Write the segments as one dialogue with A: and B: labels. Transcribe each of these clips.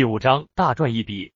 A: 第五章大赚一笔。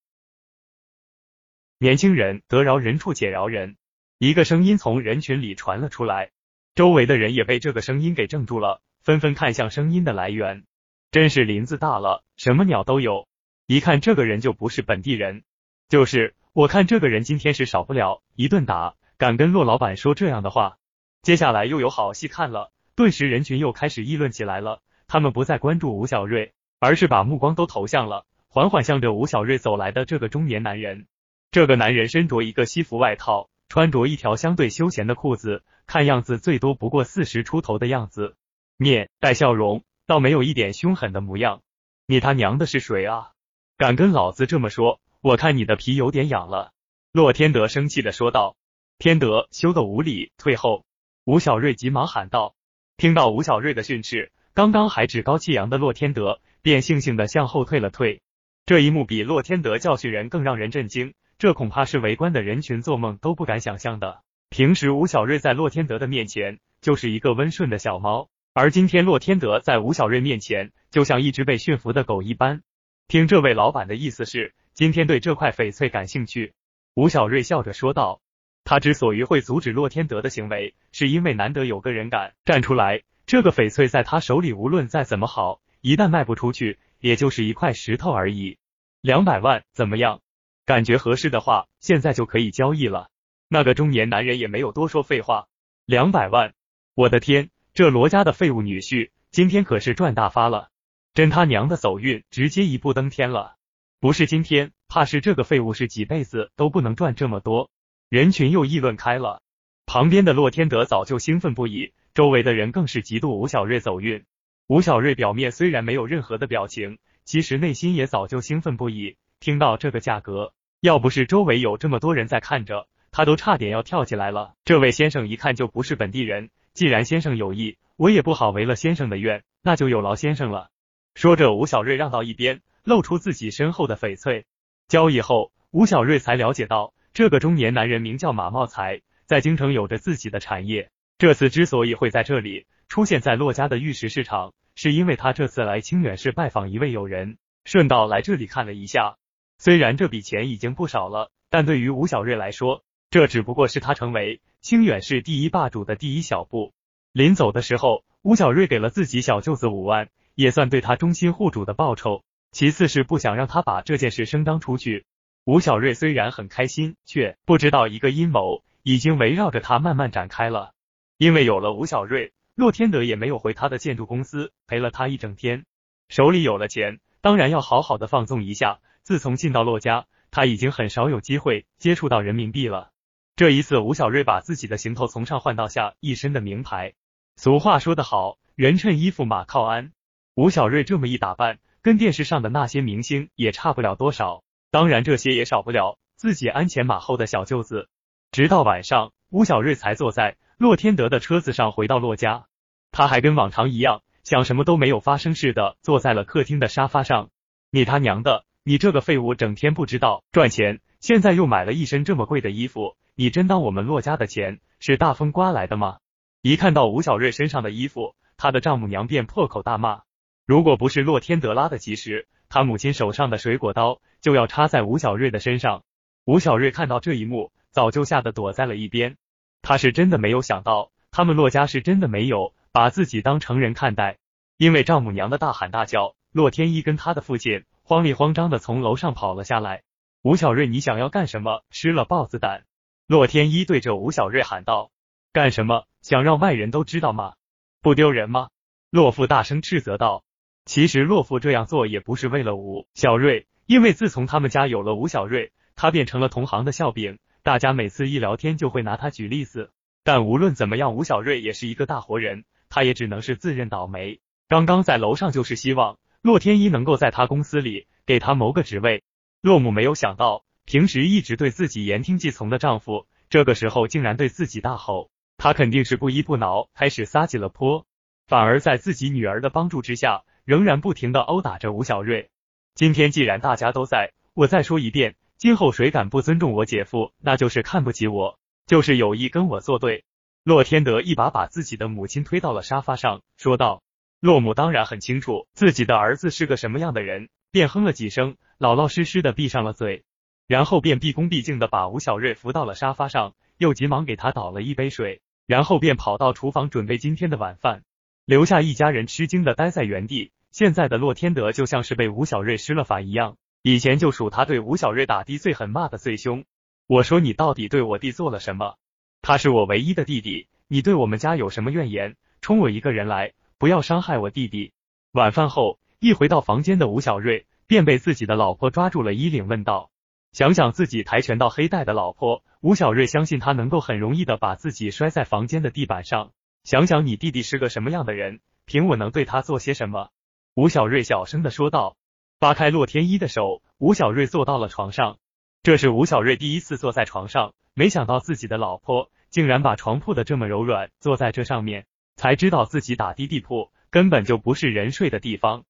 A: 年轻人得饶人处且饶人。一个声音从人群里传了出来，周围的人也被这个声音给怔住了，纷纷看向声音的来源。真是林子大了，什么鸟都有。一看这个人就不是本地人，就是我看这个人今天是少不了一顿打，敢跟骆老板说这样的话。接下来又有好戏看了，顿时人群又开始议论起来了。他们不再关注吴小瑞，而是把目光都投向了缓缓向着吴小瑞走来的这个中年男人。这个男人身着一个西服外套。穿着一条相对休闲的裤子，看样子最多不过四十出头的样子，面带笑容，倒没有一点凶狠的模样。你他娘的是谁啊？敢跟老子这么说？我看你的皮有点痒了。洛天德生气的说道。天德休得无礼，退后！吴小瑞急忙喊道。听到吴小瑞的训斥，刚刚还趾高气扬的洛天德便悻悻的向后退了退。这一幕比洛天德教训人更让人震惊。这恐怕是围观的人群做梦都不敢想象的。平时吴小瑞在洛天德的面前就是一个温顺的小猫，而今天洛天德在吴小瑞面前就像一只被驯服的狗一般。听这位老板的意思是，今天对这块翡翠感兴趣。吴小瑞笑着说道。他之所以会阻止洛天德的行为，是因为难得有个人敢站出来。这个翡翠在他手里无论再怎么好，一旦卖不出去，也就是一块石头而已。两百万怎么样？感觉合适的话，现在就可以交易了。那个中年男人也没有多说废话，两百万！我的天，这罗家的废物女婿今天可是赚大发了，真他娘的走运，直接一步登天了。不是今天，怕是这个废物是几辈子都不能赚这么多。人群又议论开了，旁边的洛天德早就兴奋不已，周围的人更是嫉妒吴小瑞走运。吴小瑞表面虽然没有任何的表情，其实内心也早就兴奋不已。听到这个价格，要不是周围有这么多人在看着，他都差点要跳起来了。这位先生一看就不是本地人，既然先生有意，我也不好违了先生的愿，那就有劳先生了。说着，吴小瑞让到一边，露出自己身后的翡翠。交易后，吴小瑞才了解到，这个中年男人名叫马茂才，在京城有着自己的产业。这次之所以会在这里出现在骆家的玉石市场，是因为他这次来清远市拜访一位友人，顺道来这里看了一下。虽然这笔钱已经不少了，但对于吴小瑞来说，这只不过是他成为清远市第一霸主的第一小步。临走的时候，吴小瑞给了自己小舅子五万，也算对他忠心护主的报酬。其次是不想让他把这件事声张出去。吴小瑞虽然很开心，却不知道一个阴谋已经围绕着他慢慢展开了。因为有了吴小瑞，洛天德也没有回他的建筑公司，陪了他一整天，手里有了钱，当然要好好的放纵一下。自从进到洛家，他已经很少有机会接触到人民币了。这一次，吴小瑞把自己的行头从上换到下，一身的名牌。俗话说得好，人衬衣服，马靠鞍。吴小瑞这么一打扮，跟电视上的那些明星也差不了多少。当然，这些也少不了自己鞍前马后的小舅子。直到晚上，吴小瑞才坐在洛天德的车子上回到洛家。他还跟往常一样，像什么都没有发生似的，坐在了客厅的沙发上。你他娘的！你这个废物，整天不知道赚钱，现在又买了一身这么贵的衣服，你真当我们洛家的钱是大风刮来的吗？一看到吴小瑞身上的衣服，他的丈母娘便破口大骂。如果不是洛天德拉的及时，他母亲手上的水果刀就要插在吴小瑞的身上。吴小瑞看到这一幕，早就吓得躲在了一边。他是真的没有想到，他们洛家是真的没有把自己当成人看待。因为丈母娘的大喊大叫，洛天依跟他的父亲。慌里慌张的从楼上跑了下来。吴小瑞，你想要干什么？吃了豹子胆！洛天依对着吴小瑞喊道：“干什么？想让外人都知道吗？不丢人吗？”洛父大声斥责道。其实洛父这样做也不是为了吴小瑞，因为自从他们家有了吴小瑞，他变成了同行的笑柄，大家每次一聊天就会拿他举例子。但无论怎么样，吴小瑞也是一个大活人，他也只能是自认倒霉。刚刚在楼上就是希望。洛天依能够在他公司里给他谋个职位，洛母没有想到，平时一直对自己言听计从的丈夫，这个时候竟然对自己大吼，他肯定是不依不挠，开始撒起了泼，反而在自己女儿的帮助之下，仍然不停的殴打着吴小瑞。今天既然大家都在，我再说一遍，今后谁敢不尊重我姐夫，那就是看不起我，就是有意跟我作对。洛天德一把把自己的母亲推到了沙发上，说道。洛母当然很清楚自己的儿子是个什么样的人，便哼了几声，老老实实的闭上了嘴，然后便毕恭毕敬的把吴小瑞扶到了沙发上，又急忙给他倒了一杯水，然后便跑到厨房准备今天的晚饭，留下一家人吃惊的呆在原地。现在的洛天德就像是被吴小瑞施了法一样，以前就属他对吴小瑞打的最狠，骂的最凶。我说你到底对我弟做了什么？他是我唯一的弟弟，你对我们家有什么怨言？冲我一个人来，不要伤害我弟弟。晚饭后，一回到房间的吴小瑞便被自己的老婆抓住了衣领，问道：“想想自己跆拳道黑带的老婆，吴小瑞相信他能够很容易的把自己摔在房间的地板上。想想你弟弟是个什么样的人，凭我能对他做些什么？”吴小瑞小声的说道，扒开洛天依的手，吴小瑞坐到了床上。这是吴小瑞第一次坐在床上，没想到自己的老婆竟然把床铺的这么柔软，坐在这上面，才知道自己打的地铺根本就不是人睡的地方。